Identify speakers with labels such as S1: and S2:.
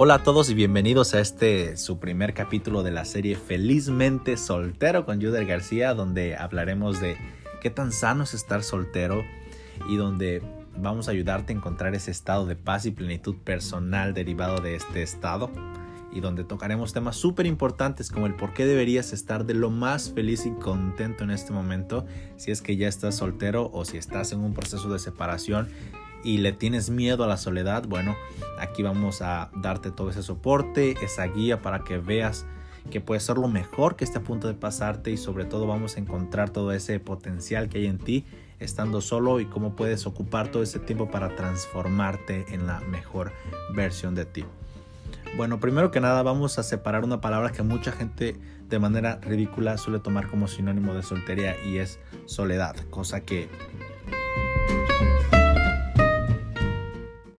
S1: Hola a todos y bienvenidos a este su primer capítulo de la serie Felizmente Soltero con Juder García, donde hablaremos de qué tan sano es estar soltero y donde vamos a ayudarte a encontrar ese estado de paz y plenitud personal derivado de este estado. Y donde tocaremos temas súper importantes como el por qué deberías estar de lo más feliz y contento en este momento si es que ya estás soltero o si estás en un proceso de separación y le tienes miedo a la soledad, bueno, aquí vamos a darte todo ese soporte, esa guía para que veas que puede ser lo mejor que esté a punto de pasarte y sobre todo vamos a encontrar todo ese potencial que hay en ti estando solo y cómo puedes ocupar todo ese tiempo para transformarte en la mejor versión de ti. Bueno, primero que nada vamos a separar una palabra que mucha gente de manera ridícula suele tomar como sinónimo de soltería y es soledad, cosa que